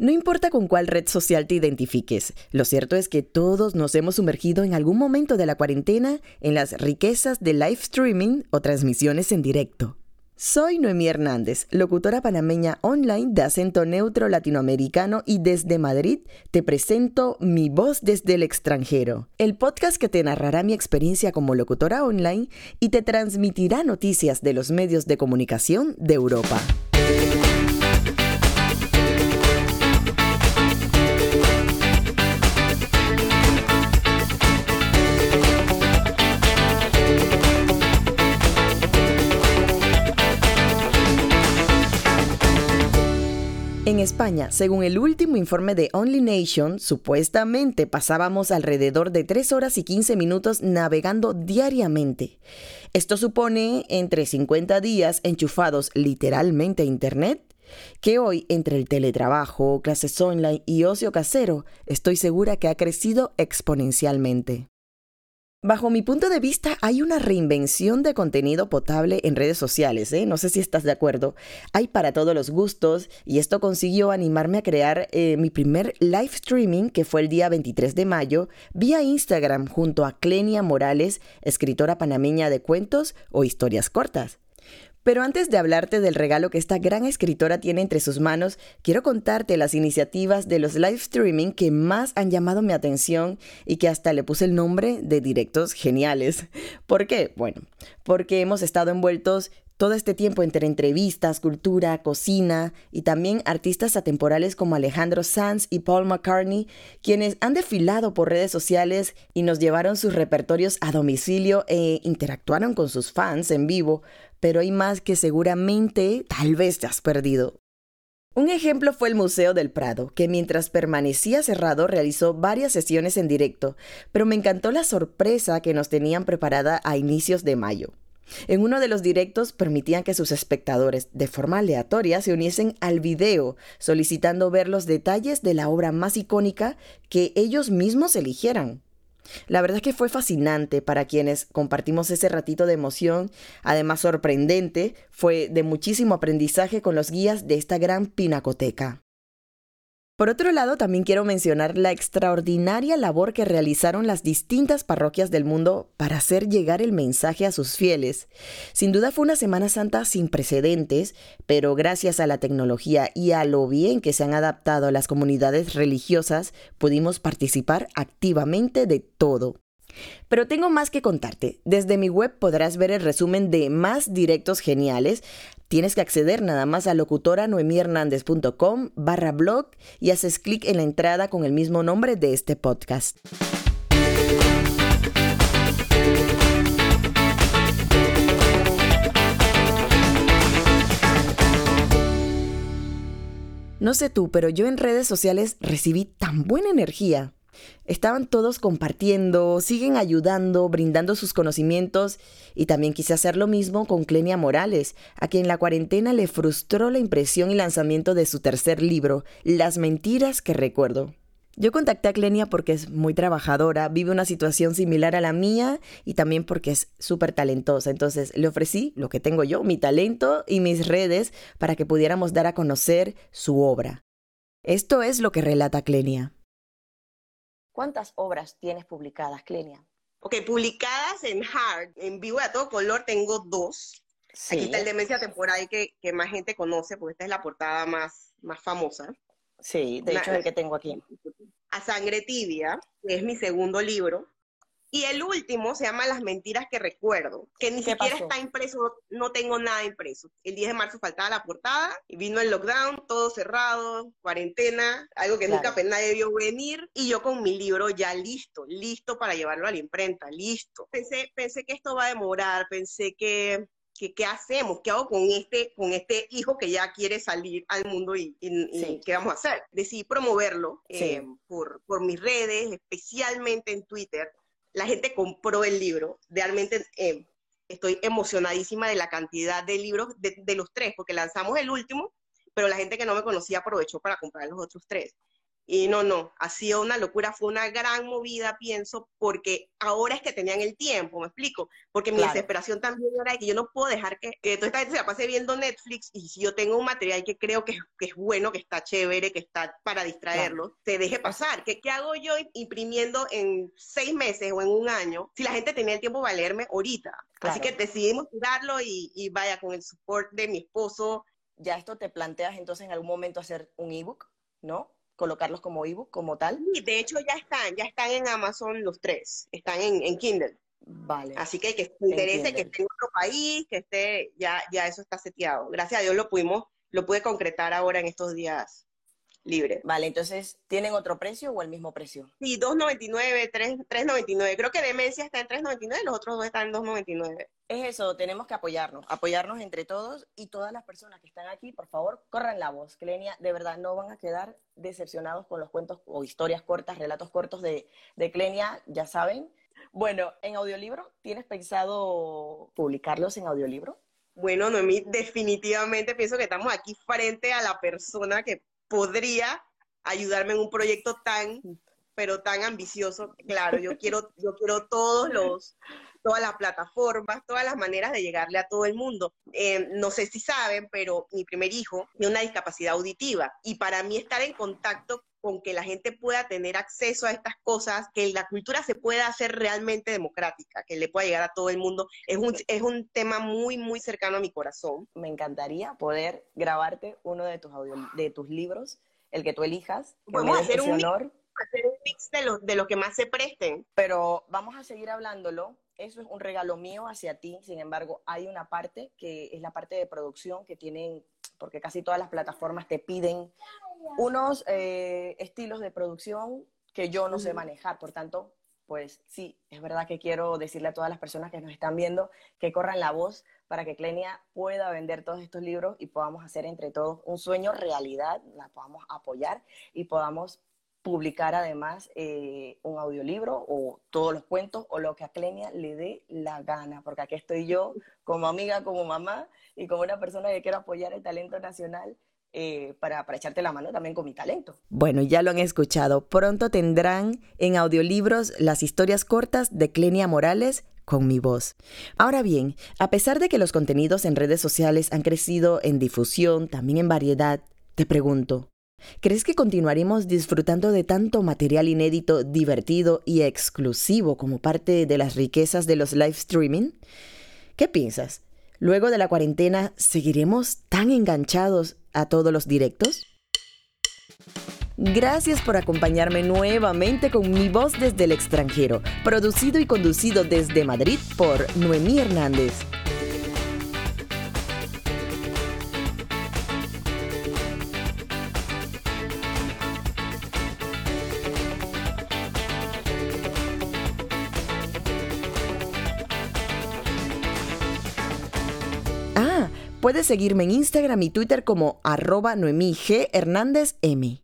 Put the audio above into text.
No importa con cuál red social te identifiques, lo cierto es que todos nos hemos sumergido en algún momento de la cuarentena en las riquezas de live streaming o transmisiones en directo. Soy Noemí Hernández, locutora panameña online de acento neutro latinoamericano y desde Madrid te presento Mi voz desde el extranjero, el podcast que te narrará mi experiencia como locutora online y te transmitirá noticias de los medios de comunicación de Europa. España, según el último informe de Only Nation, supuestamente pasábamos alrededor de 3 horas y 15 minutos navegando diariamente. Esto supone entre 50 días enchufados literalmente a Internet, que hoy entre el teletrabajo, clases online y ocio casero, estoy segura que ha crecido exponencialmente. Bajo mi punto de vista, hay una reinvención de contenido potable en redes sociales, ¿eh? no sé si estás de acuerdo. Hay para todos los gustos y esto consiguió animarme a crear eh, mi primer live streaming, que fue el día 23 de mayo, vía Instagram junto a Clenia Morales, escritora panameña de cuentos o historias cortas. Pero antes de hablarte del regalo que esta gran escritora tiene entre sus manos, quiero contarte las iniciativas de los live streaming que más han llamado mi atención y que hasta le puse el nombre de directos geniales. ¿Por qué? Bueno, porque hemos estado envueltos todo este tiempo entre entrevistas, cultura, cocina y también artistas atemporales como Alejandro Sanz y Paul McCartney, quienes han desfilado por redes sociales y nos llevaron sus repertorios a domicilio e interactuaron con sus fans en vivo, pero hay más que seguramente tal vez te has perdido. Un ejemplo fue el Museo del Prado, que mientras permanecía cerrado realizó varias sesiones en directo, pero me encantó la sorpresa que nos tenían preparada a inicios de mayo. En uno de los directos permitían que sus espectadores, de forma aleatoria, se uniesen al video, solicitando ver los detalles de la obra más icónica que ellos mismos eligieran. La verdad es que fue fascinante para quienes compartimos ese ratito de emoción, además sorprendente, fue de muchísimo aprendizaje con los guías de esta gran pinacoteca. Por otro lado, también quiero mencionar la extraordinaria labor que realizaron las distintas parroquias del mundo para hacer llegar el mensaje a sus fieles. Sin duda fue una Semana Santa sin precedentes, pero gracias a la tecnología y a lo bien que se han adaptado las comunidades religiosas, pudimos participar activamente de todo. Pero tengo más que contarte. Desde mi web podrás ver el resumen de más directos geniales. Tienes que acceder nada más a locutoranoemihernandez.com barra blog y haces clic en la entrada con el mismo nombre de este podcast. No sé tú, pero yo en redes sociales recibí tan buena energía Estaban todos compartiendo, siguen ayudando, brindando sus conocimientos y también quise hacer lo mismo con Clenia Morales, a quien la cuarentena le frustró la impresión y lanzamiento de su tercer libro, Las mentiras que recuerdo. Yo contacté a Clenia porque es muy trabajadora, vive una situación similar a la mía y también porque es súper talentosa. Entonces le ofrecí lo que tengo yo, mi talento y mis redes para que pudiéramos dar a conocer su obra. Esto es lo que relata Clenia. ¿Cuántas obras tienes publicadas, Clenia? Ok, publicadas en hard, en vivo a todo color, tengo dos. Aquí está el Demencia Temporal que, que, más gente conoce, porque esta es la portada más, más famosa. Sí, de hecho es el que tengo aquí. A Sangre Tibia, que es mi segundo libro. Y el último se llama Las mentiras que recuerdo, que ni siquiera está impreso, no tengo nada impreso. El 10 de marzo faltaba la portada y vino el lockdown, todo cerrado, cuarentena, algo que nunca nadie debió venir y yo con mi libro ya listo, listo para llevarlo a la imprenta, listo. Pensé, pensé que esto va a demorar, pensé que ¿qué hacemos? ¿Qué hago con este, con este hijo que ya quiere salir al mundo y, qué vamos a hacer? Decidí promoverlo eh, por, por mis redes, especialmente en Twitter, la gente compró el libro. Realmente eh, estoy emocionadísima de la cantidad de libros de, los tres, porque lanzamos el último, pero la gente que no me conocía aprovechó para comprar los otros tres. Y no, no, ha sido una locura, fue una gran movida, pienso, porque ahora es que tenían el tiempo, me explico, porque mi desesperación también era de que yo no puedo dejar que, que toda esta gente se la pase viendo Netflix y si yo tengo un material que creo que, que es bueno, que está chévere, que está para distraerlo, se deje pasar. ¿Qué, ¿Qué hago yo imprimiendo en seis meses o en un año si la gente tenía el tiempo para leerme ahorita? Así que decidimos tirarlo y, y vaya, con el support de mi esposo. ¿Ya esto te planteas entonces en algún momento hacer un ebook, no? Colocarlos como ebook, como tal. Sí, de hecho ya están, ya están en Amazon los tres, están en, en Kindle. Vale. Así que que se interese, que esté en otro país, que esté, ya, ya eso está seteado. Gracias a Dios lo pudimos, lo pude concretar ahora en estos días libre. Vale, entonces, ¿tienen otro precio o el mismo precio? Sí, 2.99, 3.99. Creo que Demencia está en 3.99, los otros dos están en 2.99. Es eso, tenemos que apoyarnos, apoyarnos entre todos y todas las personas que están aquí, por favor, corran la voz. Clenia, de verdad, no van a quedar decepcionados con los cuentos o historias cortas, relatos cortos de, de Clenia, ya saben. Bueno, en audiolibro, ¿tienes pensado publicarlos en audiolibro? Bueno, Noemí, definitivamente pienso que estamos aquí frente a la persona que podría ayudarme en un proyecto tan, pero tan ambicioso. Claro, yo quiero, yo quiero todos los, todas las plataformas, todas las maneras de llegarle a todo el mundo. Eh, no sé si saben, pero mi primer hijo tiene una discapacidad auditiva y para mí estar en contacto con que la gente pueda tener acceso a estas cosas, que la cultura se pueda hacer realmente democrática, que le pueda llegar a todo el mundo, es un, es un tema muy, muy cercano a mi corazón. Me encantaría poder grabarte uno de tus, de tus libros, el que tú elijas. A hacer un, honor. hacer un mix de lo, de lo que más se presten. Pero vamos a seguir hablándolo. Eso es un regalo mío hacia ti. Sin embargo, hay una parte que es la parte de producción que tienen, porque casi todas las plataformas te piden unos eh, estilos de producción que yo no sé manejar. Por tanto, pues sí, es verdad que quiero decirle a todas las personas que nos están viendo que corran la voz para que Clenia pueda vender todos estos libros y podamos hacer entre todos un sueño realidad, la podamos apoyar y podamos publicar además eh, un audiolibro o todos los cuentos o lo que a Clenia le dé la gana, porque aquí estoy yo como amiga, como mamá y como una persona que quiere apoyar el talento nacional eh, para, para, echarte la mano también con mi talento. Bueno, ya lo han escuchado. Pronto tendrán en audiolibros las historias cortas de Clenia Morales con mi voz. Ahora bien, a pesar de que los contenidos en redes sociales han crecido en difusión, también en variedad, te pregunto, ¿crees que continuaremos disfrutando de tanto material inédito, divertido y exclusivo como parte de las riquezas de los live streaming? ¿Qué piensas? Luego de la cuarentena, ¿seguiremos tan enganchados a todos los directos? Gracias por acompañarme nuevamente con Mi Voz desde el extranjero, producido y conducido desde Madrid por Noemí Hernández. Puedes seguirme en Instagram y Twitter como arroba Noemí G. Hernández M.